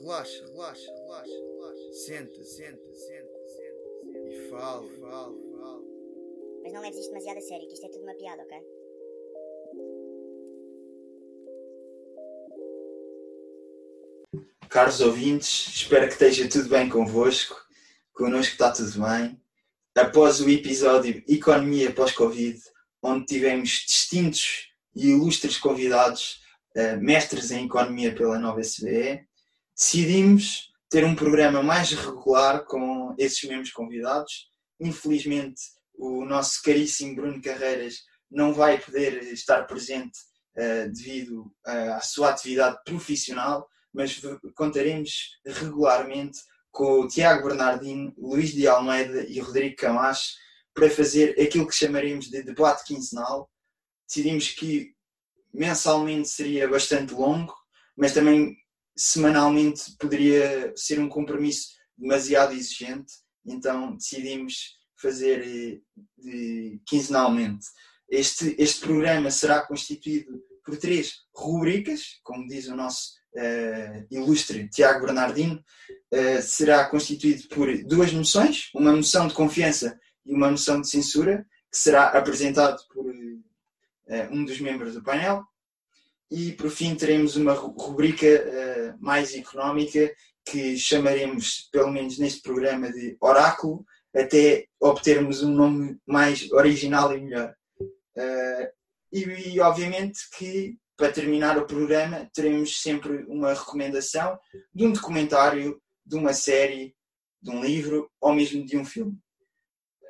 Relaxa, relaxa, relaxa, relaxa. Senta, senta, senta, senta. E fala, fala, fala. Mas não leves isto demasiado a sério, que isto é tudo uma piada, ok? Caros ouvintes, espero que esteja tudo bem convosco. Connosco está tudo bem. Após o episódio Economia pós-Covid, onde tivemos distintos e ilustres convidados, eh, mestres em Economia pela Nova SBE, decidimos ter um programa mais regular com esses mesmos convidados. Infelizmente, o nosso caríssimo Bruno Carreiras não vai poder estar presente uh, devido uh, à sua atividade profissional, mas contaremos regularmente com o Tiago Bernardino, Luís de Almeida e Rodrigo Camacho para fazer aquilo que chamaremos de debate quinzenal. Decidimos que mensalmente seria bastante longo, mas também semanalmente poderia ser um compromisso demasiado exigente, então decidimos fazer eh, de, quinzenalmente. Este, este programa será constituído por três rubricas, como diz o nosso uh, ilustre Tiago Bernardino, uh, será constituído por duas moções, uma moção de confiança e uma moção de censura, que será apresentado por uh, um dos membros do painel. E por fim teremos uma rubrica mais económica que chamaremos, pelo menos neste programa, de Oráculo, até obtermos um nome mais original e melhor. Uh, e, e, obviamente que para terminar o programa teremos sempre uma recomendação de um documentário, de uma série, de um livro ou mesmo de um filme.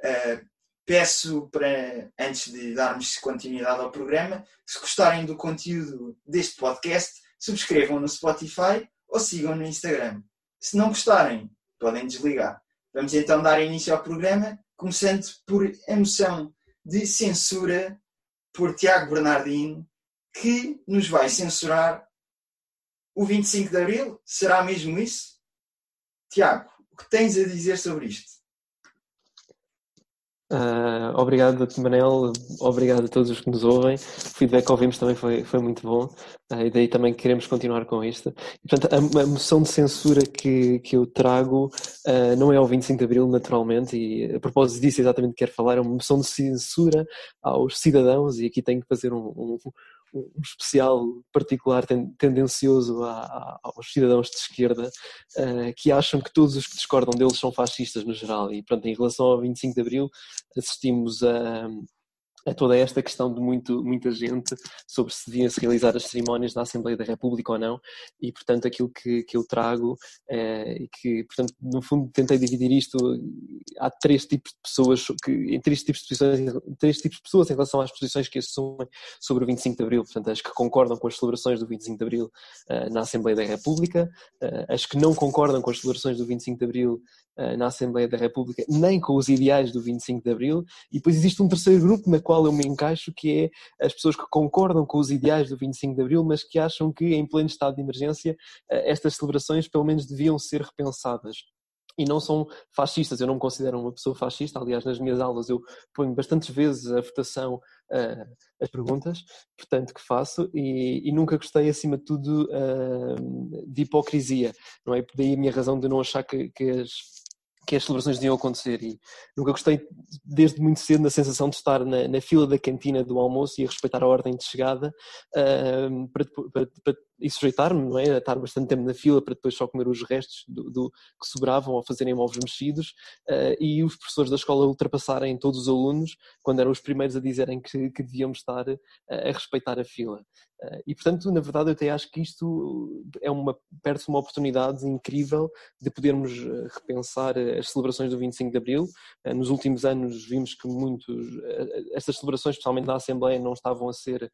Uh, peço para, antes de darmos continuidade ao programa, se gostarem do conteúdo deste podcast, subscrevam no Spotify ou sigam no Instagram. Se não gostarem, podem desligar. Vamos então dar início ao programa, começando por a moção de censura por Tiago Bernardino, que nos vai censurar o 25 de Abril. Será mesmo isso? Tiago, o que tens a dizer sobre isto? Uh, obrigado, Manel. Obrigado a todos os que nos ouvem. O feedback que ouvimos também foi, foi muito bom. Uh, e daí também queremos continuar com isto. E, portanto, a, a, moção de censura que, que eu trago uh, não é ao 25 de Abril, naturalmente, e a propósito disso exatamente quero falar, é uma moção de censura aos cidadãos, e aqui tenho que fazer um, um, um especial particular tendencioso a, a, aos cidadãos de esquerda uh, que acham que todos os que discordam deles são fascistas no geral. E pronto, em relação ao 25 de Abril, assistimos a, a toda esta questão de muito, muita gente sobre se deviam-se realizar as cerimónias da Assembleia da República ou não, e portanto aquilo que, que eu trago é e que, portanto, no fundo tentei dividir isto, há três tipos de pessoas, que, em três tipos de posições, três tipos de pessoas em relação às posições que assumem sobre o 25 de Abril, portanto as que concordam com as celebrações do 25 de Abril uh, na Assembleia da República, uh, as que não concordam com as celebrações do 25 de Abril uh, na Assembleia da República, nem com os ideais do 25 de Abril, e depois existe um terceiro grupo na qual qual eu me encaixo, que é as pessoas que concordam com os ideais do 25 de Abril, mas que acham que em pleno estado de emergência eh, estas celebrações pelo menos deviam ser repensadas e não são fascistas. Eu não me considero uma pessoa fascista. Aliás, nas minhas aulas eu ponho bastantes vezes a votação uh, as perguntas, portanto, que faço, e, e, nunca gostei, acima de tudo, uh, de hipocrisia. Não é? Daí a minha razão de não achar que, que as que as celebrações deviam acontecer. E nunca gostei desde muito cedo na sensação de estar na, na fila da cantina do almoço e a respeitar a ordem de chegada uh, para, para, para, e sujeitar-me, não é? A estar bastante tempo na fila para depois só comer os restos do, do que sobravam ou fazerem ovos mexidos uh, e os professores da escola ultrapassarem todos os alunos quando eram os primeiros a dizerem que, que devíamos estar uh, a respeitar a fila. Uh, e portanto, na verdade, eu até acho que isto é uma, perde uma oportunidade incrível de podermos repensar as celebrações do 25 de Abril. Nos últimos anos vimos que muitos, estas celebrações, especialmente da Assembleia, não estavam a ser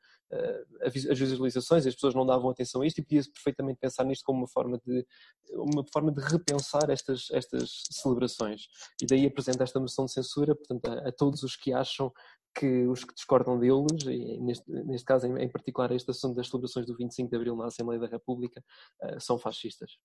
as visualizações, as pessoas não davam atenção a isto e podia-se perfeitamente pensar nisto como uma forma de, uma forma de repensar estas, estas celebrações. E daí apresenta esta moção de censura, portanto, a, a todos os que acham que os que discordam deles, e neste, neste caso em, em, particular este assunto das celebrações do 25 de Abril na Assembleia da República, uh, são fascistas.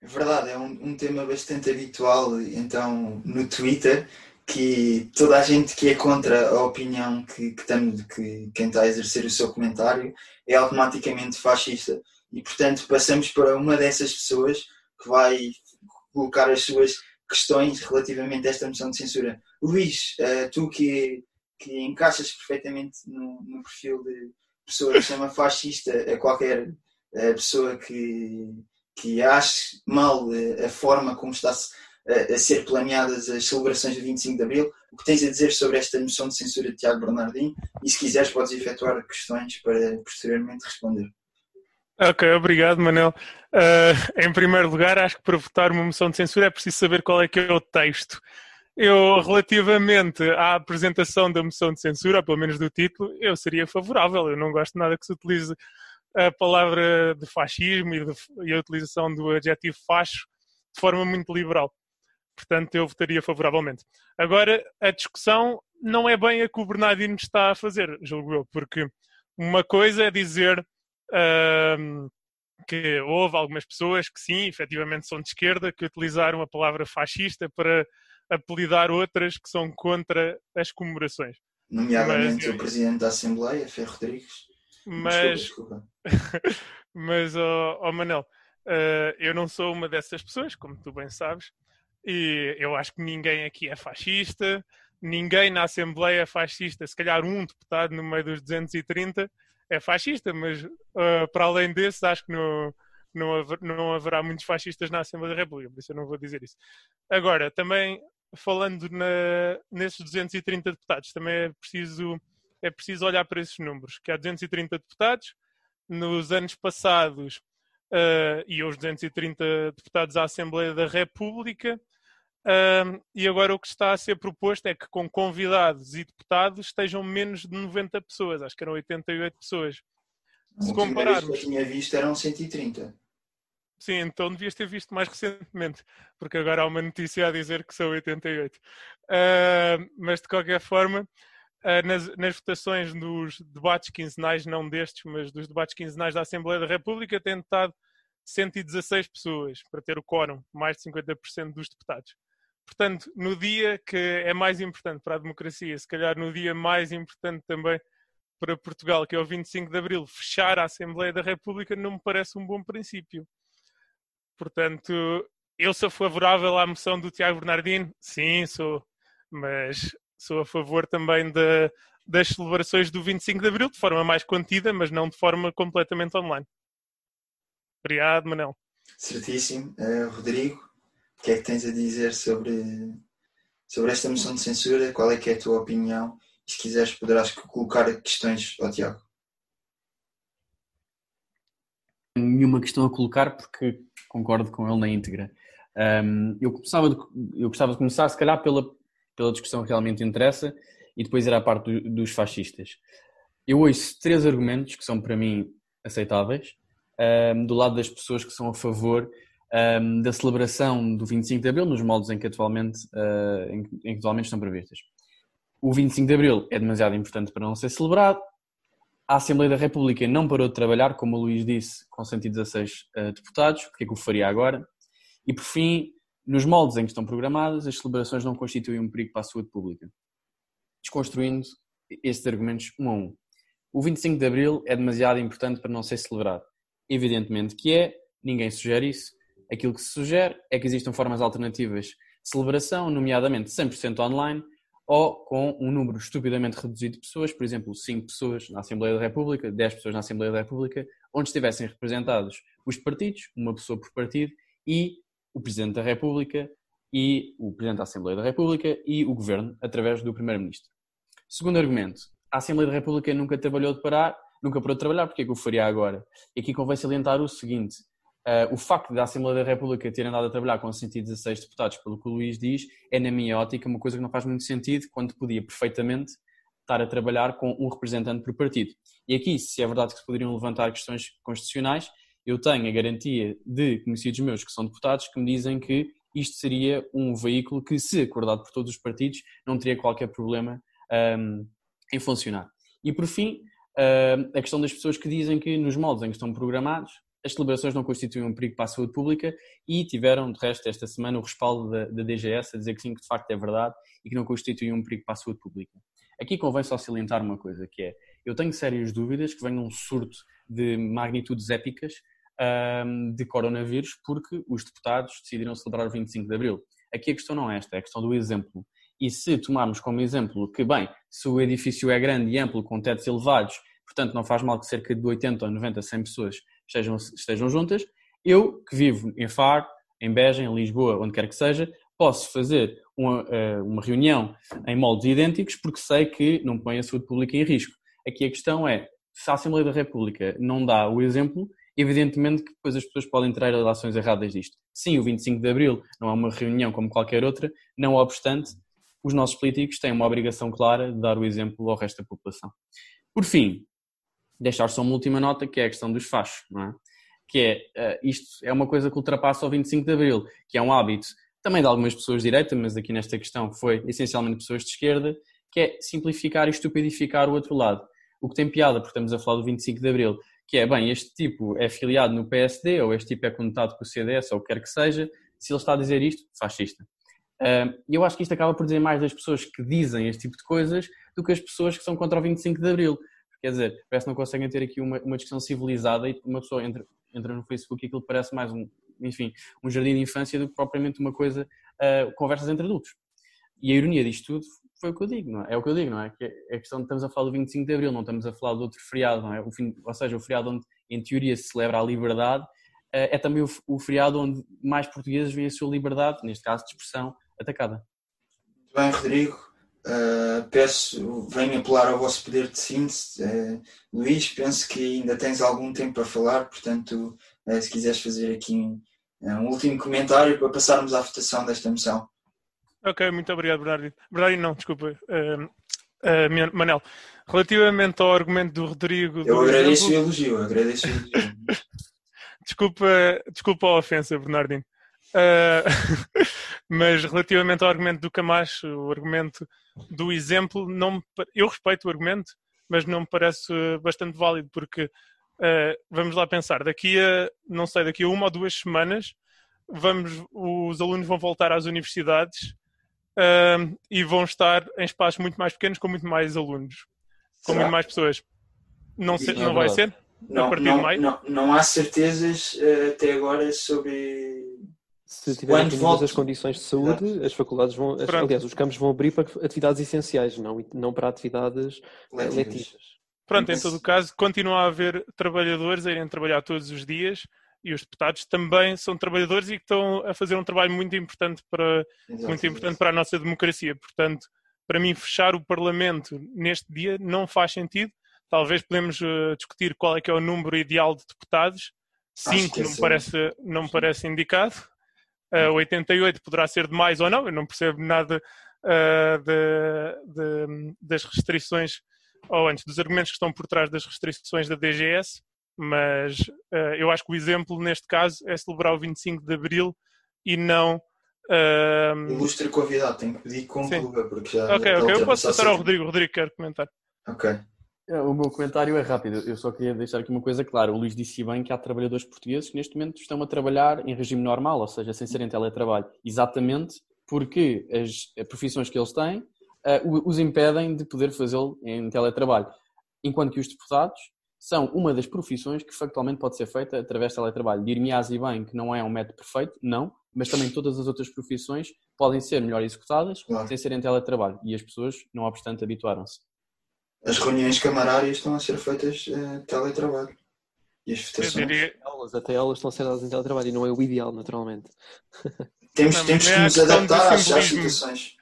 É verdade, é um, um tema bastante habitual, então, no Twitter, que toda a gente que é contra a opinião que, que, que quem está a exercer o seu comentário é automaticamente fascista. e, portanto, passamos para uma dessas pessoas que vai colocar as suas questões relativamente a esta moção de censura. Luís, uh, tu que, que encaixas perfeitamente no, no perfil de pessoa que chama fascista a qualquer uh, pessoa que, que ache mal uh, a forma como está a, ser planeadas as celebrações do 25 de Abril, o que tens a dizer sobre esta moção de censura de Tiago Bernardino e se quiseres podes efetuar questões para posteriormente responder. Ok, obrigado, Manel. Uh, em primeiro lugar, acho que para votar uma moção de censura é preciso saber qual é que é o texto. Eu, relativamente à apresentação da moção de censura, pelo menos do título, eu seria favorável. Eu não gosto nada que se utilize a palavra de fascismo e, de, e a utilização do adjetivo facho de forma muito liberal. Portanto, eu votaria favoravelmente. Agora, a discussão não é bem a que o Bernardino está a fazer, julgo eu, porque uma coisa é dizer que houve algumas pessoas que sim, efetivamente são de esquerda, que utilizaram a palavra fascista para apelidar outras que são contra as comemorações. Nomeadamente mas, o Presidente da Assembleia, Ferro Rodrigues. Mas, desculpa, desculpa. mas oh, oh Manel, uh, eu não sou uma dessas pessoas, como tu bem sabes, e eu acho que ninguém aqui é fascista, ninguém na Assembleia é fascista, se calhar um deputado no meio dos 230 é fascista, mas uh, para além desse, acho que não, não, haver, não haverá muitos fascistas na Assembleia da República, por isso eu não vou dizer isso. Agora, também falando na, nesses 230 deputados, também é preciso, é preciso olhar para esses números, que há 230 deputados, nos anos passados, uh, e os 230 deputados à Assembleia da República, um, e agora o que está a ser proposto é que com convidados e deputados estejam menos de 90 pessoas, acho que eram 88 pessoas. Se compararmos. que eu tinha visto eram 130. Sim, então devias ter visto mais recentemente, porque agora há uma notícia a dizer que são 88. Uh, mas de qualquer forma, uh, nas, nas, votações dos debates quinzenais, não destes, mas dos debates quinzenais da Assembleia da República, tem estado 116 pessoas para ter o quórum, mais de 50% dos deputados. Portanto, no dia que é mais importante para a democracia, se calhar no dia mais importante também para Portugal, que é o 25 de Abril, fechar a Assembleia da República não me parece um bom princípio. Portanto, eu sou favorável à moção do Tiago Bernardino? Sim, sou. Mas sou a favor também de, das celebrações do 25 de Abril, de forma mais contida, mas não de forma completamente online. Obrigado, Manel. Certíssimo. Uh, Rodrigo? O que é que tens a dizer sobre, sobre esta moção de censura? Qual é que é a tua opinião? E se quiseres poderás colocar questões ao Tiago. Nenhuma questão a colocar porque concordo com ele na íntegra. Um, eu, gostava de, eu gostava de começar, se calhar, pela, pela discussão que realmente interessa e depois ir à parte do, dos fascistas. Eu ouço três argumentos que são para mim aceitáveis, um, do lado das pessoas que são a favor um, da celebração do 25 de Abril nos moldes em que, atualmente, uh, em, que atualmente estão previstas. O 25 de Abril é demasiado importante para não ser celebrado. A Assembleia da República não parou de trabalhar, como o Luís disse, com 116 uh, deputados, porque é que o faria agora? E por fim, nos moldes em que estão programadas, as celebrações não constituem um perigo para a saúde pública. Desconstruindo estes argumentos um a um. O 25 de Abril é demasiado importante para não ser celebrado. Evidentemente que é, ninguém sugere isso, aquilo que se sugere é que existam formas alternativas de celebração, nomeadamente 100% online ou com um número estupidamente reduzido de pessoas, por exemplo, 5 pessoas na Assembleia da República, 10 pessoas na Assembleia da República, onde estivessem representados os partidos, uma pessoa por partido, e o Presidente da República, e o Presidente da Assembleia da República e o Governo, através do Primeiro-Ministro. Segundo argumento, a Assembleia da República nunca trabalhou de parar, nunca parou de trabalhar, porque é que o faria agora? E aqui convém salientar o seguinte, Uh, o facto da Assembleia da República ter andado a trabalhar com 116 deputados, pelo que o Luís diz, é, na minha ótica, uma coisa que não faz muito sentido, quando podia perfeitamente estar a trabalhar com um representante por partido. E aqui, se é verdade que se poderiam levantar questões constitucionais, eu tenho a garantia de conhecidos meus que são deputados que me dizem que isto seria um veículo que, se acordado por todos os partidos, não teria qualquer problema um, em funcionar. E por fim, a questão das pessoas que dizem que nos moldes em que estão programados, as celebrações não constituem um perigo para a saúde pública e tiveram, de resto, esta semana o respaldo da, da DGS a dizer que sim, que de facto é verdade e que não constituem um perigo para a saúde pública. Aqui convém só salientar uma coisa, que é, eu tenho sérias dúvidas que venha um surto de magnitudes épicas um, de coronavírus porque os deputados decidiram celebrar o 25 de Abril. Aqui a questão não é esta, é a questão do exemplo. E se tomarmos como exemplo que, bem, se o edifício é grande e amplo, com tetos elevados, portanto não faz mal que cerca de 80 ou 90, 100 pessoas estejam, estejam juntas, eu, que vivo em Faro, em Beja, em Lisboa, onde quer que seja, posso fazer uma, eh, uma reunião em moldes idênticos porque sei que não põe a saúde pública em risco. Aqui a questão é, se a Assembleia da República não dá o exemplo, evidentemente que depois as pessoas podem tirar relações erradas disto. Sim, o 25 de Abril não é uma reunião como qualquer outra, não obstante, os nossos políticos têm uma obrigação clara de dar o exemplo ao resto da população. Por fim, deixar só uma última nota, que é a questão dos fachos, é? Que é, uh, isto é uma coisa que ultrapassa o 25 de Abril, que é um hábito também de algumas pessoas de direita, mas aqui nesta questão foi essencialmente pessoas de esquerda, que é simplificar e estupidificar o outro lado. O que tem piada, porque estamos a falar do 25 de Abril, que é, bem, este tipo é filiado no PSD, ou este tipo é conotado com o CDS, ou o que quer que seja, se ele está a dizer isto, fascista. E eu acho que isto acaba por dizer mais das pessoas que dizem este tipo de coisas do que as pessoas que são contra o 25 de Abril. Quer dizer, parece que não conseguem ter aqui uma, uma discussão civilizada e uma pessoa entra, entra no Facebook e aquilo parece mais um, enfim, um jardim de infância do que propriamente uma coisa, uh, conversas entre adultos. E a ironia disto tudo foi o que eu digo, não é? É o que eu digo, não é? Que é a questão de estamos a falar do 25 de Abril, não estamos a falar de outro feriado, não é? O fim, ou seja, o feriado onde, em teoria, se celebra a liberdade, uh, é também o, o, feriado onde mais portugueses veem a sua liberdade, neste caso de expressão, atacada. Muito bem, Rodrigo. Uh, peço, venho apelar ao vosso poder de síntese. Uh, Luís, penso que ainda tens algum tempo para falar, portanto, uh, se quiseres fazer aqui um, um, último comentário para passarmos à votação desta moção. Ok, muito obrigado, Bernardino. Bernardino, não, desculpa. Manel, relativamente ao argumento do Rodrigo. Eu agradeço exemplo... o elogio, agradeço o elogio. desculpa, desculpa a ofensa, Bernardino. Mas relativamente ao argumento do Camacho, o argumento do exemplo, não eu respeito o argumento, mas não me parece bastante válido, porque uh, vamos lá pensar, daqui a, não sei, daqui a uma ou duas semanas, vamos, os alunos vão voltar às universidades uh, e vão estar em espaços muito mais pequenos com muito mais alunos, com muito mais pessoas. Não, sei, não, não vai ser? Não, não, não, não, há certezas até agora sobre se tiverem todas as condições de saúde, Exato. as faculdades vão, as, aliás, os campos vão abrir para atividades essenciais, não, não para atividades letivas. letivas. Pronto, em todo o caso, continua a haver trabalhadores a irem trabalhar todos os dias e os deputados também são trabalhadores e que estão a fazer um trabalho muito importante para, muito importante para a nossa democracia. Portanto, para mim, fechar o Parlamento neste dia não faz sentido. Talvez podemos uh, discutir qual é que é o número ideal de deputados. Cinco não, me parece, não me parece indicado uh, 88 poderá ser demais ou não, eu não percebo nada uh, de, de, das restrições, ou antes, dos argumentos que estão por trás das restrições da DGS, mas uh, eu acho que o exemplo neste caso é celebrar o 25 de Abril e não. Uh... Ilustre convidado, tenho que pedir que conclua, porque já. Ok, ok, eu posso passar ao Rodrigo. Rodrigo quer comentar. Ok. É, o meu comentário é rápido. Eu só queria deixar aqui uma coisa clara. O Luís disse bem que há trabalhadores portugueses que neste momento estão a trabalhar em regime normal, ou seja, sem serem teletrabalho. Exatamente porque as profissões que eles têm uh, os impedem de poder fazê-lo em teletrabalho. Enquanto que os deputados são uma das profissões que factualmente pode ser feita através de teletrabalho. Dir-me-ás e bem que não é um método perfeito, não, mas também todas as outras profissões podem ser melhor executadas claro. sem serem teletrabalho. E as pessoas, não obstante, habituaram-se as reuniões camarárias estão a ser feitas uh, teletrabalho. E as votações. Diria... até elas estão a ser dadas em teletrabalho e não é o ideal, naturalmente. Temos, não, temos que nos adaptar às, às situações.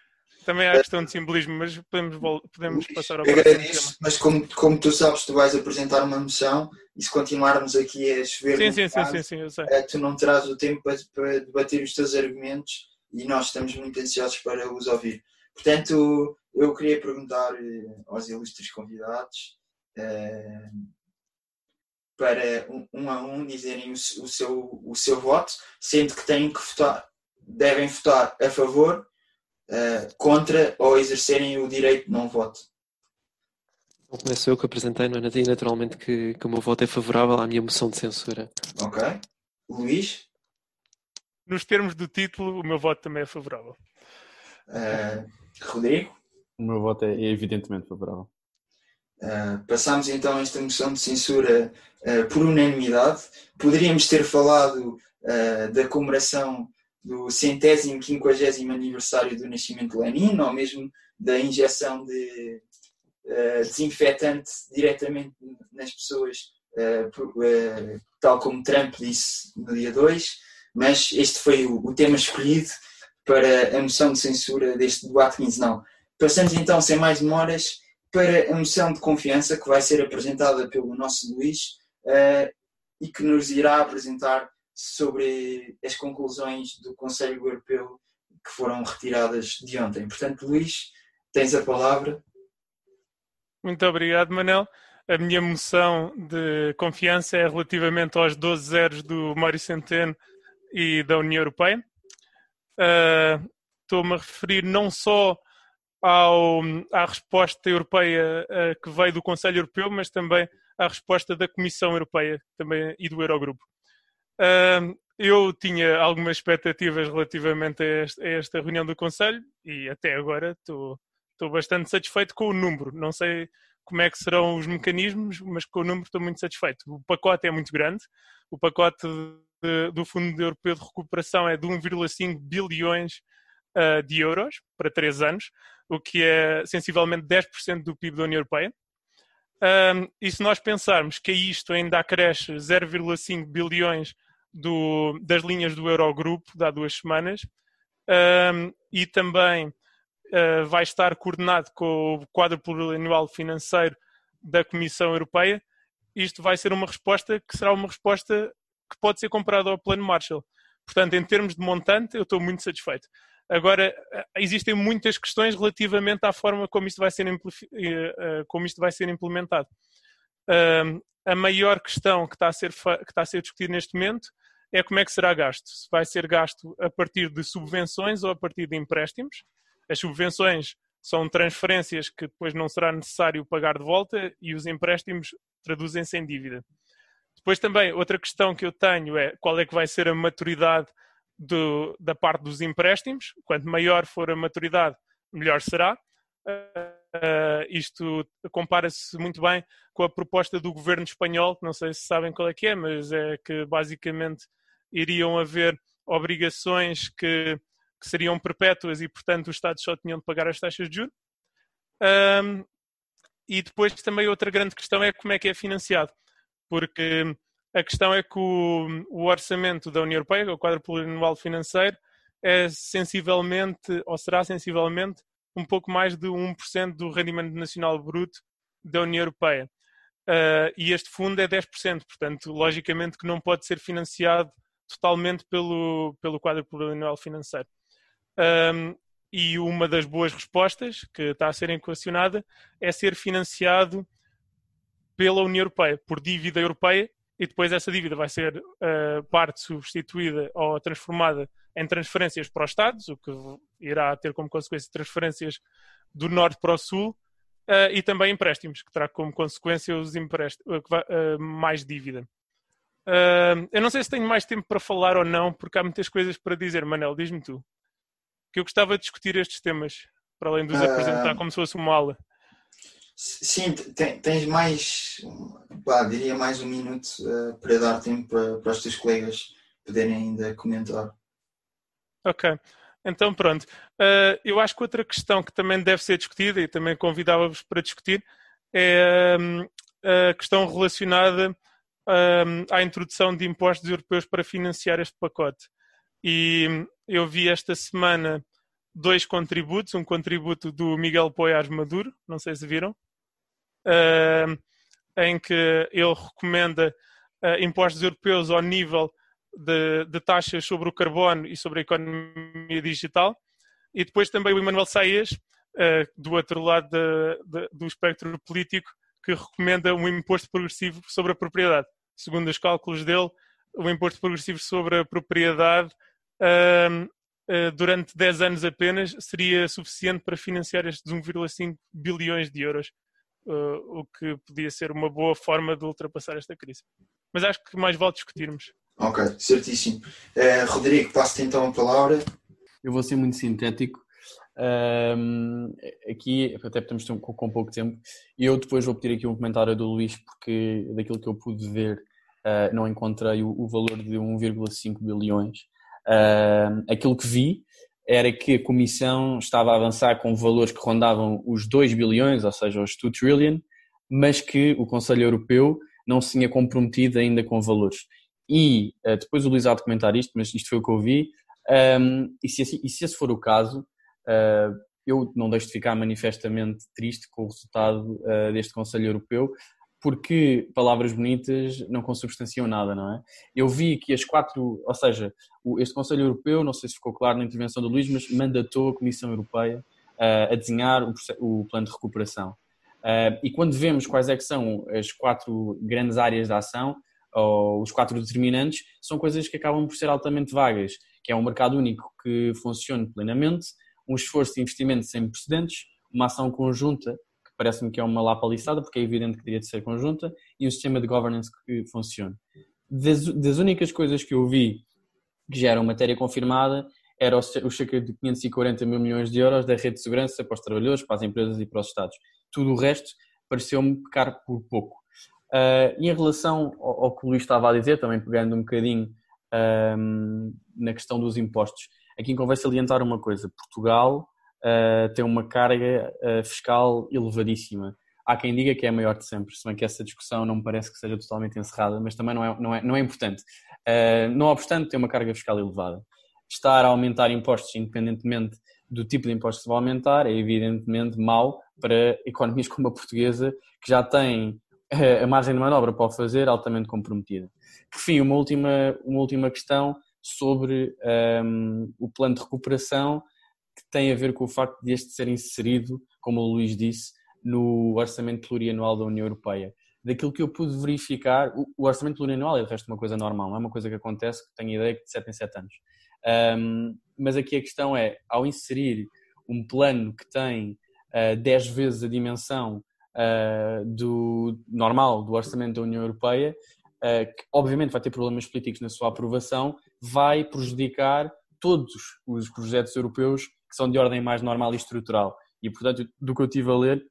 Também há a questão de simbolismo, mas podemos, podemos passar ao próximo Mas como, como tu sabes, tu vais apresentar uma moção e se continuarmos aqui a chover sim, sim, caso, sim, sim, sei. Eh, tu não terás o tempo para, para debater os teus argumentos e nós estamos muito ansiosos para os ouvir. Portanto, eu queria perguntar eh, aos ilustres convidados eh, para um, a um dizerem o, o, seu, o seu voto, sendo que têm que votar, devem votar a favor, eh, contra ou exercerem o direito de não voto. Não começo eu que apresentei, não é? E naturalmente que, que o meu voto é favorável à minha moção de censura. Ok. Luís? Nos termos do título, o meu voto também é favorável. Uh, Rodrigo? O meu voto é evidentemente favorável. Uh, passámos então esta moção de censura uh, por unanimidade. Poderíamos ter falado uh, da comemoração do centésimo, quinquagésimo aniversário do nascimento de Lenin, ou mesmo da injeção de desinfetante diretamente nas pessoas, por, tal como Trump disse no dia 2, mas este foi o, o tema escolhido para a moção de censura deste debate quinzenal. Passamos então, sem mais demoras, para a moção de confiança que vai ser apresentada pelo nosso Luís uh, e que nos irá apresentar sobre as conclusões do Conselho Europeu que foram retiradas de ontem. Portanto, Luís, tens a palavra. Muito obrigado, Manel. A minha moção de confiança é relativamente aos 12 zeros do Mário Centeno e da União Europeia. Uh, Estou-me a referir não só ao, à resposta europeia uh, que veio do Conselho Europeu, mas também à resposta da Comissão Europeia também, e do Eurogrupo. Uh, eu tinha algumas expectativas relativamente a, a, esta reunião do Conselho e até agora estou, estou bastante satisfeito com o número. Não sei como é que serão os mecanismos, mas com o número estou muito satisfeito. O pacote é muito grande. O pacote de, do Fundo Europeu de Recuperação é de 1,5 bilhões uh, de euros para três anos o que é sensivelmente 10% do PIB da União Europeia. Um, e se nós pensarmos que isto ainda acresce 0,5 bilhões do, das linhas do Eurogrupo, de há duas semanas, um, e também uh, vai estar coordenado com o quadro plurianual financeiro da Comissão Europeia, isto vai ser uma resposta que será uma resposta que pode ser comparada ao Plano Marshall. Portanto, em termos de montante, eu estou muito satisfeito. Agora, eh, existem muitas questões relativamente à forma como isto vai ser, eh, eh, como isto vai ser implementado. A maior questão que está a, ser, que está a ser discutida neste momento é como é que será gasto. Se vai ser gasto a partir de subvenções ou a partir de empréstimos. As subvenções são transferências que depois não será necessário pagar de volta e os empréstimos traduzem-se em dívida. Depois também, outra questão que eu tenho é qual é que vai ser a maturidade do, da parte dos empréstimos. Quanto maior for a maturidade, melhor será. Uh, isto compara-se muito bem com a proposta do governo espanhol, que não sei se sabem qual é que é, mas é que basicamente iriam haver obrigações que, que seriam perpétuas e, portanto, os Estados só tinham de pagar as taxas de juros. Um, e depois também outra grande questão é como é que é financiado, porque a questão é que o, o orçamento da União Europeia, o quadro plurianual financeiro, é sensivelmente, ou será sensivelmente, um pouco mais de 1% do rendimento nacional bruto da União Europeia. Uh, e este fundo é 10%, portanto, logicamente que não pode ser financiado totalmente pelo, pelo quadro plurianual financeiro. Um, e uma das boas respostas que está a ser equacionada é ser financiado pela União Europeia, por dívida europeia, e depois essa dívida vai ser uh, parte substituída ou transformada em transferências para os Estados, o que irá ter como consequência transferências do norte para o sul uh, e também empréstimos, que terá como consequência os empréstimos, uh, mais dívida. eu não sei se tenho mais tempo para falar ou não, porque há muitas coisas para dizer. Manel, diz-me tu. Que eu gostava de discutir estes temas, para além de os apresentar como se fosse uma aula. Sim, tens mais, pá, diria mais um minuto uh, para dar tempo para, para os teus colegas poderem ainda comentar. Ok, então pronto. Uh, eu acho que outra questão que também deve ser discutida e também convidava-vos para discutir é um, a questão relacionada um, à introdução de impostos europeus para financiar este pacote. E eu vi esta semana dois contributos, um contributo do Miguel Poiás Maduro, não sei se viram, em que ele recomenda uh, impostos europeus ao nível de, de, taxas sobre o carbono e sobre a economia digital. E depois também o Emmanuel Saez, uh, do outro lado de, de, do espectro político, que recomenda um imposto progressivo sobre a propriedade. Segundo os cálculos dele, o imposto progressivo sobre a propriedade durante 10 anos apenas seria suficiente para financiar estes 1,5 bilhões de euros uh, o que podia ser uma boa forma de ultrapassar esta crise. Mas acho que mais vale discutirmos. Ok, certíssimo. Uh, Rodrigo, passo-te então a palavra. Eu vou ser muito sintético. Um, aqui, até estamos com, com pouco tempo, e eu depois vou pedir aqui um comentário do Luís, porque daquilo que eu pude ver, uh, não encontrei o, o valor de 1,5 bilhões. Uh, aquilo que vi era que a Comissão estava a avançar com valores que rondavam os 2 bilhões, ou seja, os 2 trillion, mas que o Conselho Europeu não se tinha comprometido ainda com valores. E uh, depois o Luís há de comentar isto, mas isto foi o que eu vi, um, e, se, e, se, esse for o caso, uh, eu não deixo de ficar manifestamente triste com o resultado uh, deste Conselho Europeu, porque palavras bonitas não consubstanciam nada, não é? Eu vi que as quatro, ou seja, este Conselho Europeu, não sei se ficou claro na intervenção do Luís, mas mandatou a Comissão Europeia uh, a desenhar o, plano de recuperação. Uh, e quando vemos quais é que são as quatro grandes áreas de ação, ou os quatro determinantes, são coisas que acabam por ser altamente vagas, que é um mercado único que funcione plenamente, um esforço de investimento sem precedentes, uma ação conjunta parece-me que é uma lá paliçada, porque é evidente que teria de ser conjunta, e um sistema de governance que funcione. Das, das únicas coisas que eu vi que já eram matéria confirmada era os, cerca de 540 mil milhões de euros da rede de segurança para os trabalhadores, para as empresas e para os Estados. Tudo o resto pareceu-me pecar por pouco. Uh, em relação ao, ao, que o Luís estava a dizer, também pegando um bocadinho uh, na questão dos impostos, aqui convém salientar uma coisa: Portugal uh, tem uma carga uh, fiscal elevadíssima. Há quem diga que é a maior de sempre, se bem que essa discussão não me parece que seja totalmente encerrada, mas também não é, não é, não é importante. Uh, não obstante, tem uma carga fiscal elevada. Estar a aumentar impostos, independentemente do tipo de impostos que se vai aumentar, é evidentemente mau para economias como a portuguesa, que já tem a margem de manobra para o fazer altamente comprometida. Por fim, uma última, uma última questão sobre um, o plano de recuperação tem a ver com o facto de este ser inserido, como o Luís disse, no orçamento plurianual da União Europeia. Daquilo que eu pude verificar, o orçamento plurianual é de resto uma coisa normal, não é uma coisa que acontece, que tenho ideia que de 7 em 7 anos. Um, mas aqui a questão é, ao inserir um plano que tem uh, ah, 10 vezes a dimensão uh, do normal do orçamento da União Europeia, uh, que obviamente vai ter problemas políticos na sua aprovação, vai prejudicar todos os projetos europeus são de ordem mais normal e estrutural. E, portanto, do que eu tive a ler,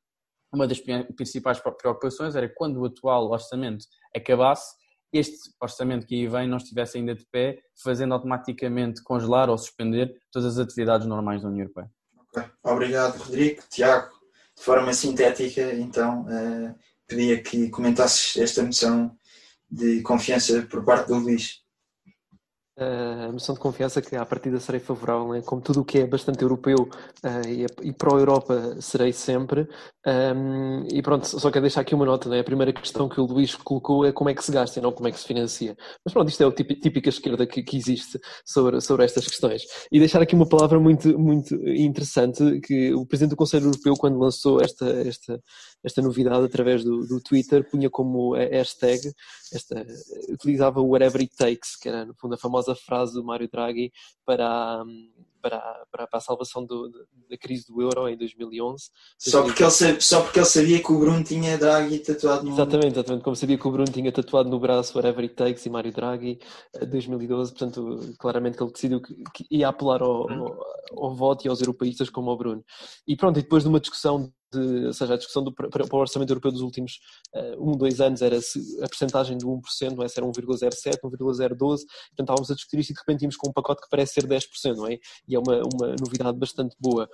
uma das principais preocupações era quando o atual orçamento acabasse, este orçamento que aí vem não estivesse ainda de pé, fazendo automaticamente congelar ou suspender todas as atividades normais da União Europeia. Okay. Obrigado, Rodrigo. Tiago, de forma sintética, então, eh, pedia que comentasses esta moção de confiança por parte do Luís a noção de confiança que à partida serei favorável, né? como tudo o que é bastante europeu uh, e, e pró-Europa serei sempre. Um, e pronto, só quero deixar aqui uma nota, né? a primeira questão que o Luís colocou é como é que se gasta e não como é que se financia. Mas pronto, isto é a típica esquerda que, que, existe sobre, sobre estas questões. E deixar aqui uma palavra muito, muito interessante, que o Presidente do Conselho Europeu, quando lançou esta, esta, esta novidade através do, do Twitter, punha como hashtag, esta, utilizava o whatever it takes, que era no fundo a famosa frase do Mário Draghi para, para, para, para a salvação do, da crise do euro em 2011. Só porque, ele sabia, só porque ele sabia que o Bruno tinha Draghi tatuado no... Exatamente, exatamente, como sabia que o Bruno tinha tatuado no braço whatever it takes e Mário Draghi 2012, eh, portanto claramente que ele decidiu que, que ia apelar ao, ao, ao voto e aos europeístas como ao Bruno. E pronto, e depois de uma discussão de, ou seja, a discussão do, para, o Orçamento Europeu dos últimos uh, um, dois anos era se a percentagem de 1%, não é? se era 1,07, 1,012, portanto estávamos a discutir isto e de repente tínhamos com um pacote que parece ser 10%, não é? E é uma, uma novidade bastante boa.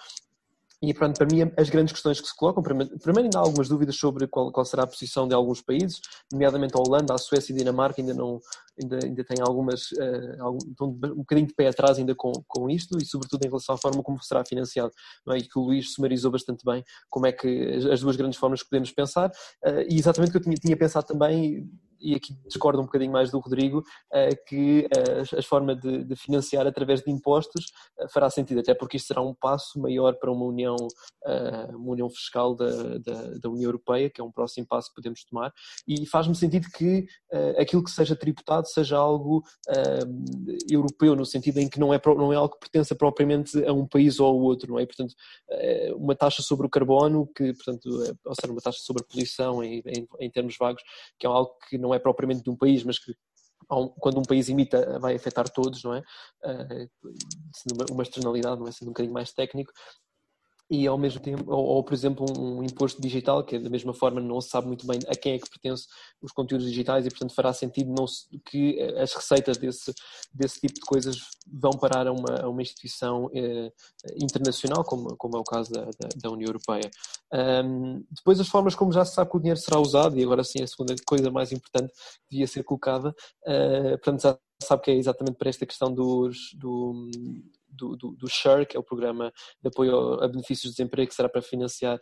E pronto, para mim as grandes questões que se colocam, primeiro, ainda há algumas dúvidas sobre qual, qual, será a posição de alguns países, nomeadamente a Holanda, a Suécia e a Dinamarca ainda não ainda, ainda têm algumas uh, algum, estão um bocadinho de pé atrás ainda com, com isto e sobretudo em relação à forma como será financiado, não é? E que o Luís sumarizou bastante bem como é que as, as duas grandes formas que podemos pensar uh, e exatamente o que eu tinha, tinha pensado também e aqui discordo um bocadinho mais do Rodrigo, eh, que eh, forma de, de financiar através de impostos eh, fará sentido, até porque isto será um passo maior para uma união, uma união fiscal da, da, da União Europeia, que é um próximo passo que podemos tomar, e faz-me sentido que aquilo que seja tributado seja algo europeu, no sentido em que não é, não é algo que pertença propriamente a um país ou ao outro, não é? Portanto, uma taxa sobre o carbono, que, portanto, ou seja, uma taxa sobre a poluição em, em, em termos vagos, que é algo que não não é propriamente de um país, mas que quando um país imita, vai afetar todos, não é? Sendo uma externalidade, não é? Sendo um bocadinho mais técnico, e ao mesmo tempo, ou, ou, por exemplo um imposto digital que da mesma forma não se sabe muito bem a quem é que pertence os conteúdos digitais e portanto fará sentido não se, que as receitas desse, desse tipo de coisas vão parar a uma, a uma instituição eh, internacional como, como é o caso da, da, da União Europeia. Um, depois as formas como já se sabe que o dinheiro será usado e agora sim a segunda coisa mais importante devia ser colocada, uh, portanto já sabe que é exatamente para esta questão dos, do, do, do, do SHARE, que é o programa de apoio a benefícios de desemprego, que será para financiar.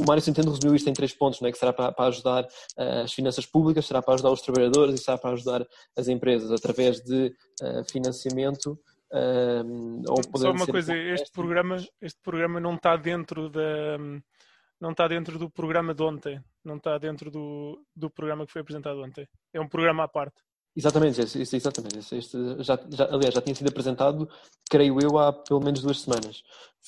O Mário Centeno resumiu isto em três pontos, é? que será para, para ajudar uh, as finanças públicas, será para ajudar os trabalhadores e será para ajudar as empresas, através de uh, financiamento. Uh, Só uma coisa, este programa, este programa não está dentro da não está dentro do programa de ontem, não está dentro do, do programa que foi apresentado ontem. É um programa à parte. Exatamente, este, exatamente. Este, já, já, aliás, já tinha sido apresentado, creio eu, há pelo menos duas semanas.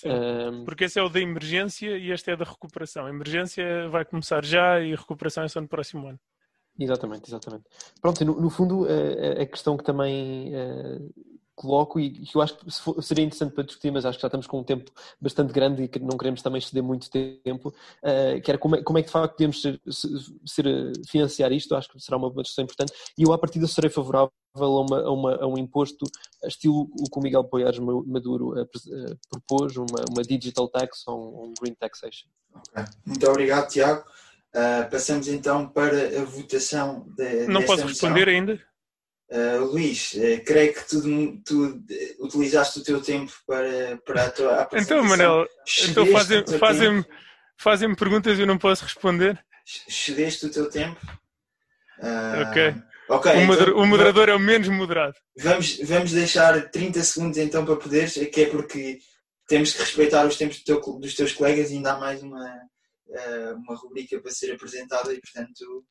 Um... Porque esse é o da emergência e este é da recuperação. A emergência vai começar já e a recuperação é só no próximo ano. Exatamente, exatamente. Pronto, no, no fundo, a, a, questão que também uh, coloco e que eu acho que seria interessante para discutir, mas acho que já estamos com um tempo bastante grande e que não queremos também ceder muito tempo, uh, que era como é, como é que de facto podemos ser, ser, financiar isto, acho que será uma discussão importante, e eu à partida serei favorável a, uma, a, uma, a um imposto estilo o que o Miguel Poiares Maduro uh, propôs, uma, uma digital tax ou um green taxation. Okay. Muito obrigado, Tiago. Uh, passamos então para a votação. De, não posso responder ainda? Uh, Luís, uh, creio que tu, tu utilizaste o teu tempo para, para a tua apresentação. Então, Manel, então fazem, fazem, fazem perguntas e eu não posso responder? Cedeste o teu tempo? Uh, ok. okay o, então, o moderador é o menos moderado. Vamos, vamos deixar 30 segundos então para poderes, que é porque temos que respeitar os tempos do teu, dos teus colegas e ainda há mais uma, uma rubrica para ser apresentada e, portanto, é,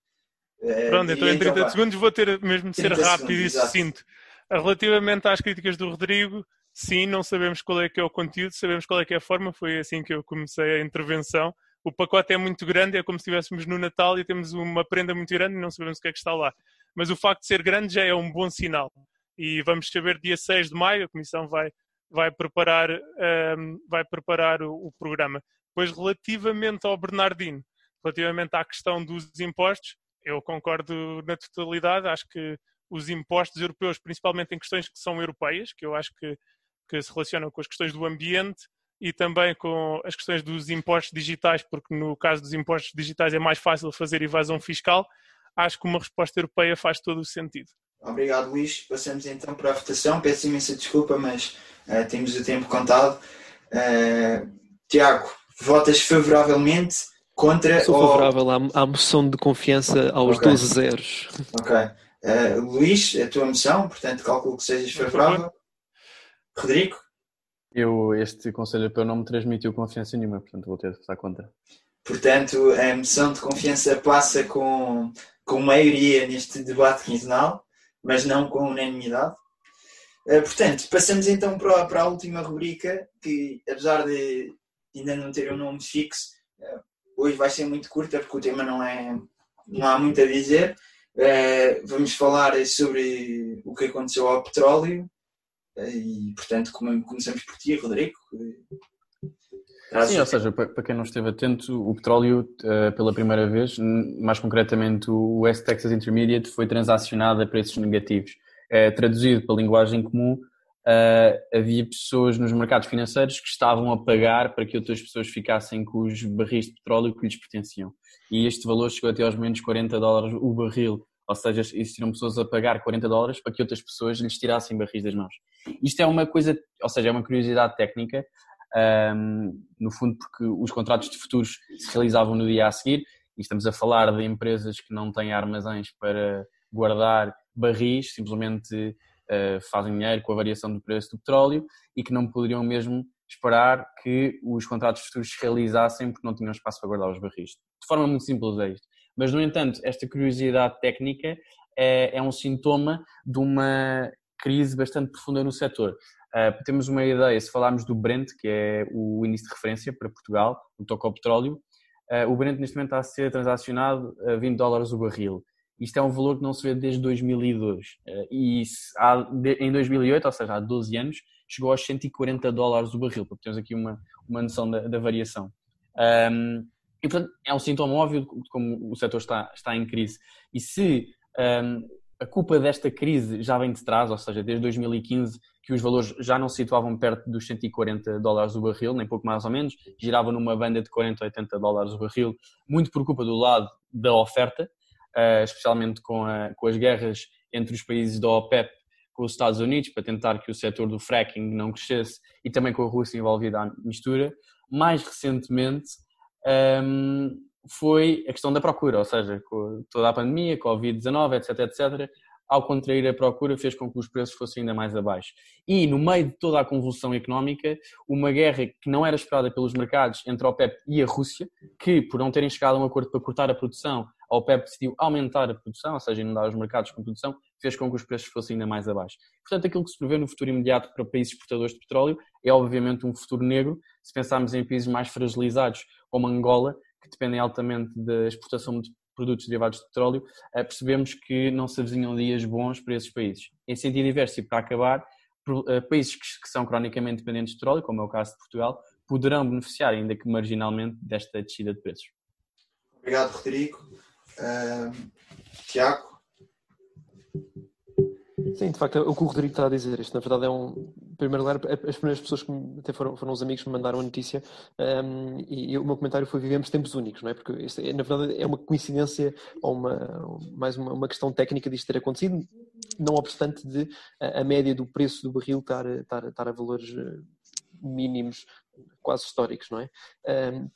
Pronto, então em 30 então, segundos vou ter mesmo de ser rápido segundos, e sucinto. Relativamente às críticas do Rodrigo, sim, não sabemos qual é que é o conteúdo, sabemos qual é que é a forma, foi assim que eu comecei a intervenção. O pacote é muito grande, é como se estivéssemos no Natal e temos uma prenda muito grande e não sabemos o que é que está lá. Mas o facto de ser grande já é um bom sinal. E vamos saber dia 6 de maio, a Comissão vai, vai preparar, um, vai preparar o, o programa. Pois relativamente ao Bernardino, relativamente à questão dos impostos, eu concordo na totalidade. Acho que os impostos europeus, principalmente em questões que são europeias, que eu acho que, que se relacionam com as questões do ambiente e também com as questões dos impostos digitais, porque no caso dos impostos digitais é mais fácil fazer evasão fiscal, acho que uma resposta europeia faz todo o sentido. Obrigado, Luís. Passamos então para a votação. Peço imensa desculpa, mas uh, temos o tempo contado. Uh, Tiago, votas favoravelmente Contra Sou favorável ou... à, à moção de confiança aos okay. 12 zeros. Ok. Uh, Luís, a tua moção, portanto, calculo que sejas favorável. Rodrigo? Eu, este Conselho Europeu não me transmitiu confiança nenhuma, portanto vou ter de votar contra. Portanto, a moção de confiança passa com, com maioria neste debate quinzenal, mas não com unanimidade. Uh, portanto, passamos então para, para a última rubrica, que apesar de ainda não ter um nome fixo, uh, Hoje vai ser muito curta porque o tema não é não há muito a dizer. Uh, vamos falar sobre o que aconteceu ao petróleo uh, e, portanto, começamos por ti, Rodrigo. Sim, ou seja, para quem não esteve atento, o petróleo, uh, pela primeira vez, mais concretamente o West Texas Intermediate, foi transacionado a preços negativos. traduzido para a linguagem comum, uh, havia pessoas nos mercados financeiros que estavam a pagar para que outras pessoas ficassem com os barris de petróleo que lhes pertenciam. E este valor chegou até aos menos 40 dólares o barril. Ou seja, existiram pessoas a pagar 40 dólares para que outras pessoas lhes tirassem barris das mãos. Isto é uma coisa, ou seja, é uma curiosidade técnica, um, no fundo porque os contratos de futuros se realizavam no dia a seguir e estamos a falar de empresas que não têm armazéns para guardar barris, simplesmente fazem dinheiro com a variação do preço do petróleo e que não poderiam mesmo esperar que os contratos futuros se realizassem porque não tinham espaço para guardar os barris. De forma muito simples é isto. Mas, no entanto, esta curiosidade técnica é, é um sintoma de uma crise bastante profunda no setor. Uh, temos uma ideia, se falarmos do Brent, que é o índice de referência para Portugal, no toque ao petróleo, uh, o Brent neste momento está a ser transacionado a 20 dólares o barril. Isto é um valor que não se vê desde 2002. E há, em 2008, ou seja, há 12 anos, chegou aos 140 dólares o barril, porque temos aqui uma, uma noção da, da variação. Um, e, portanto, é um sintoma óbvio de como o setor está, está em crise. E se um, a culpa desta crise já vem de trás, ou seja, desde 2015, que os valores já não se situavam perto dos 140 dólares o barril, nem pouco mais ou menos, giravam numa banda de 40 a 80 dólares o barril, muito por culpa do lado da oferta, especialmente com, a, com as guerras entre os países da OPEP com os Estados Unidos, para tentar que o setor do fracking não crescesse, e também com a Rússia envolvida à mistura. Mais recentemente, um, foi a questão da procura, ou seja, com toda a pandemia, Covid-19, etc, etc, ao contrair a procura fez com que os preços fossem ainda mais abaixo. E no meio de toda a convulsão económica, uma guerra que não era esperada pelos mercados entre a OPEP e a Rússia, que por não terem chegado a um acordo para cortar a produção, a OPEP decidiu aumentar a produção, ou seja, inundar os mercados com produção, fez com que os preços fossem ainda mais abaixo. Portanto, aquilo que se prevê no futuro imediato para países exportadores de petróleo é obviamente um futuro negro, se pensarmos em países mais fragilizados como Angola, que dependem altamente da exportação de produtos derivados de petróleo, eh, percebemos que não se avizinham dias bons para esses países. Em sentido inverso, e para acabar, eh, países que são cronicamente dependentes de petróleo, como é o caso de Portugal, poderão beneficiar, ainda que marginalmente, desta descida de preços. Obrigado, Rodrigo. Tiago? Sim, de facto, é o que o Rodrigo está a dizer, isto na verdade é um. Em primeiro lugar, as primeiras pessoas que até foram, foram os amigos que me mandaram a notícia um, e, e, o meu comentário foi: vivemos tempos únicos, não é? Porque isto, é, na verdade, é uma coincidência ou uma, mais uma, uma questão técnica disto ter acontecido, não obstante de a, a média do preço do barril estar, estar, estar a valores eh, mínimos quase históricos, não é? Um,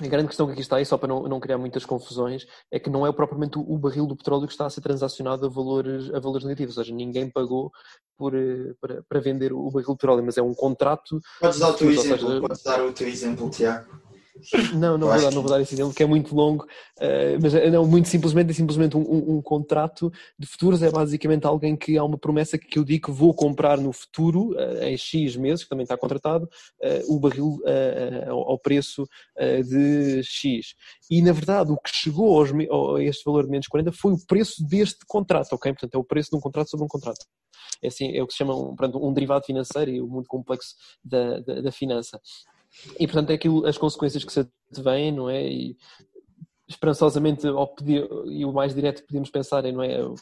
a grande questão que aqui está, e só para não, não criar muitas confusões, é que não é propriamente o barril do petróleo que está a ser transacionado a valores, a valores negativos, ou seja, ninguém pagou por, eh, para, para vender o barril de petróleo, mas é um contrato. Podes dar o teu exemplo, seja, podes dar o teu exemplo, Tiago. Não, não vou, dar, não vou dar esse exemplo, que é muito longo, uh, mas eh, não, muito simplesmente é simplesmente um, um, um, contrato de futuros, é basicamente alguém que há uma promessa que eu digo que vou comprar no futuro, uh, em X meses, que também está contratado, uh, o barril ao, ao, preço de X. E na verdade o que chegou aos, a este valor de menos 40 foi o preço deste contrato, ok? Portanto é o preço de um contrato sobre um contrato. É, assim, é o que se chama um, pronto, um derivado financeiro e o muito complexo da, da, da finança. E portanto é aquilo, as consequências que se vêm, não é? E esperançosamente, ao pedir, e o mais direto que podemos pensar é, não é? Os,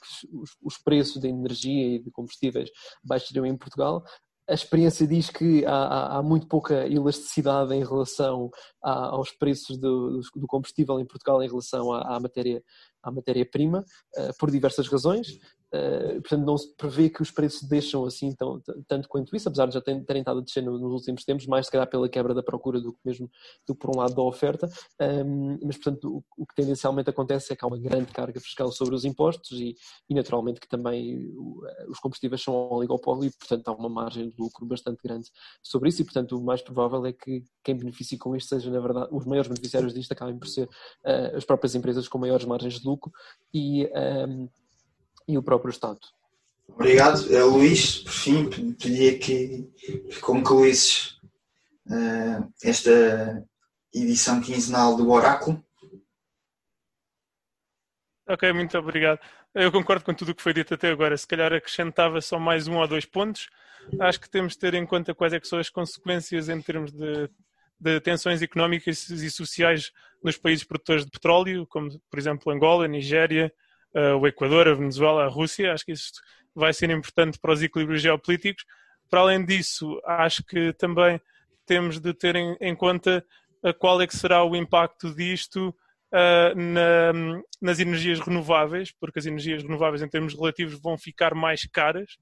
os preços da energia e de combustíveis baixariam em Portugal, a experiência diz que há, há, muito pouca elasticidade em relação a, aos preços do, do, combustível em Portugal em relação à, à matéria à matéria-prima, uh, por diversas razões. Uh, portanto, não se prevê que os preços deixam assim tão, tanto quanto isso, apesar de já terem, terem estado a descer nos últimos tempos, mais se calhar pela quebra da procura do que mesmo do por um lado da oferta. Um, mas, portanto, o, o, que tendencialmente acontece é que há uma grande carga fiscal sobre os impostos e, e naturalmente, que também eh, os combustíveis são um oligopólio e, portanto, há uma margem de lucro bastante grande sobre isso. E, portanto, o mais provável é que quem beneficie com isto seja, na verdade, os maiores beneficiários disto acabem por ser uh, as próprias empresas com maiores margens de lucro e, um, e o próprio Estado. Obrigado. Uh, Luís, por fim, pedia que concluísses uh, esta edição quinzenal do Oráculo. Ok, muito obrigado. Eu concordo com tudo o que foi dito até agora. Se calhar acrescentava só mais um ou dois pontos. Acho que temos de ter em conta quais é são as consequências em termos de de tensões económicas e sociais nos países produtores de petróleo, como por exemplo Angola, Nigéria, o Equador, a Venezuela, a Rússia. Acho que isso vai ser importante para os equilíbrios geopolíticos. Para além disso, acho que também temos de ter em, em conta qual é que será o impacto disto uh, na, nas energias renováveis, porque as energias renováveis em termos relativos vão ficar mais caras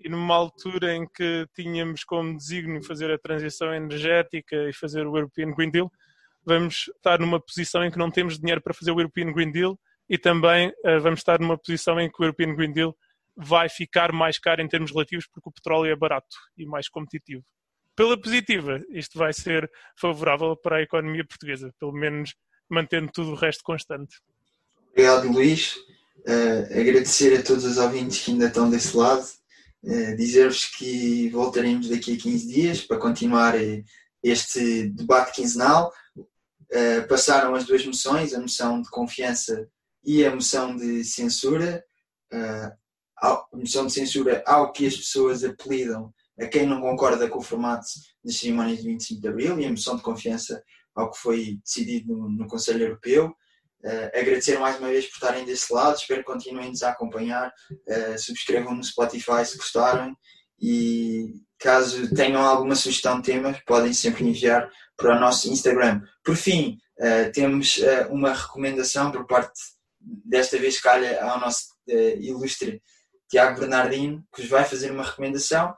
e numa altura em que tínhamos como desígnio fazer a transição energética e fazer o European Green Deal, vamos estar numa posição em que não temos dinheiro para fazer o European Green Deal e também uh, vamos estar numa posição em que o European Green Deal vai ficar mais caro em termos relativos porque o petróleo é barato e mais competitivo. Pela positiva, isto vai ser favorável para a economia portuguesa, pelo menos mantendo tudo o resto constante. Obrigado, Luís. Uh, agradecer a todos os ouvintes que ainda estão desse lado eh, dizer-vos que voltaremos daqui a 15 dias para continuar este debate quinzenal. Uh, passaram as duas moções, a moção de confiança e a moção de censura, uh, a moção de censura ao que as pessoas apelidam a quem não concorda com o formato das cerimónias de 25 de Abril e a moção de confiança ao que foi decidido no, no Conselho Europeu. Uh, agradecer mais uma vez por estarem desse lado, espero que continuem-nos a acompanhar, uh, subscrevam no Spotify se gostarem e caso tenham alguma sugestão de temas podem sempre enviar para o nosso Instagram. Por fim, uh, temos uma recomendação por parte, desta vez calha ao nosso ilustre Tiago Bernardino, que vos vai fazer uma recomendação.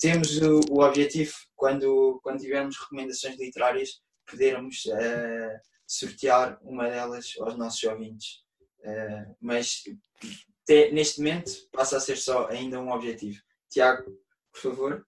temos o, o objetivo, quando, quando tivermos recomendações literárias, podermos uh, sortear uma delas aos nossos ouvintes. Uh, mas te, neste momento passa a ser só ainda um objetivo. Tiago, por favor.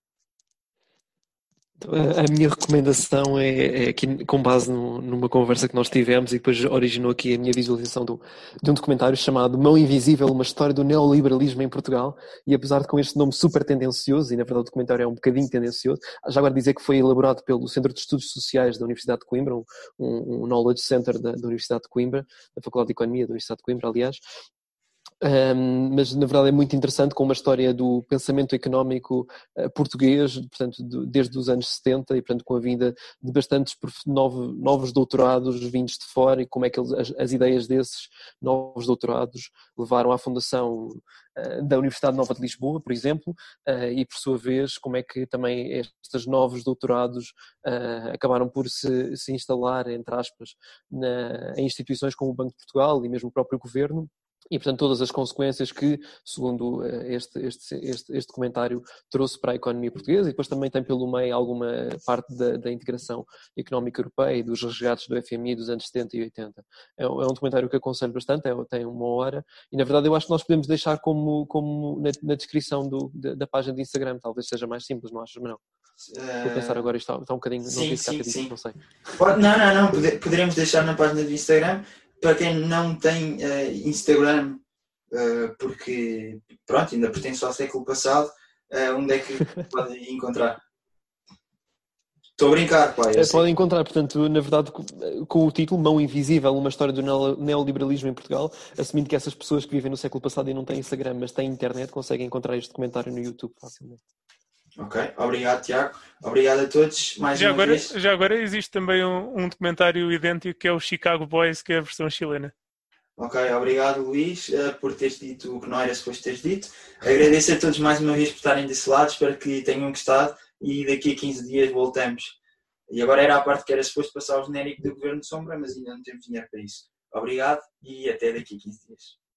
A minha recomendação é, é aqui com base no, numa conversa que nós tivemos e depois originou aqui a minha visualização do, de um documentário chamado Mão Invisível, uma história do neoliberalismo em Portugal. E apesar de com este nome super tendencioso, e na verdade o documentário é um bocadinho tendencioso, já agora dizer que foi elaborado pelo Centro de Estudos Sociais da Universidade de Coimbra, um, um Knowledge Center da, da Universidade de Coimbra, da Faculdade de Economia da Universidade de Coimbra, aliás, um, mas na verdade é muito interessante com uma história do pensamento económico uh, português, portanto, de, desde os anos 70 e portanto com a vinda de bastantes novos, novos doutorados vindos de fora e como é que eles, as, as, ideias desses novos doutorados levaram à fundação uh, da Universidade Nova de Lisboa, por exemplo, uh, e por sua vez como é que também estes novos doutorados acabaram por se, se instalar, entre aspas, na, em instituições como o Banco de Portugal e mesmo o próprio governo e, portanto, todas as consequências que, segundo eh, este, este, este, este documentário, trouxe para a economia portuguesa, e depois também tem pelo meio alguma parte da, da integração económica europeia e dos resgates do FMI dos anos 70 e 80. É, é um documentário que aconselho bastante, é, tem uma hora, e na verdade eu acho que nós podemos deixar como, como na, na descrição do, da, da, página de Instagram, talvez seja mais simples, não achas, Manuel? Vou pensar agora, isto está, está um bocadinho, não sim, sim, sim. não sei. Não, não, não, poderemos deixar na página do Instagram para quem não tem uh, Instagram, uh, porque pronto, ainda pertence ao século passado, uh, onde é que pode encontrar? Estou a brincar, pai. Podem encontrar, portanto, na verdade, com o título Mão Invisível, uma história do neoliberalismo em Portugal, assumindo que essas pessoas que vivem no século passado e não têm Instagram, mas têm internet, conseguem encontrar este documentário no YouTube facilmente. Ok, obrigado Tiago, obrigado a todos mais já uma agora, vez. Já agora existe também um, um, documentário idêntico que é o Chicago Boys, que é a versão chilena. Ok, obrigado Luís uh, por teres dito o que não era suposto teres dito. Agradeço a todos mais uma vez por estarem desse lado, espero que tenham gostado e daqui a 15 dias voltamos. E agora era a parte que era suposto passar o genérico do Governo de Sombra, mas ainda não temos dinheiro para isso. Obrigado e até daqui a 15 dias.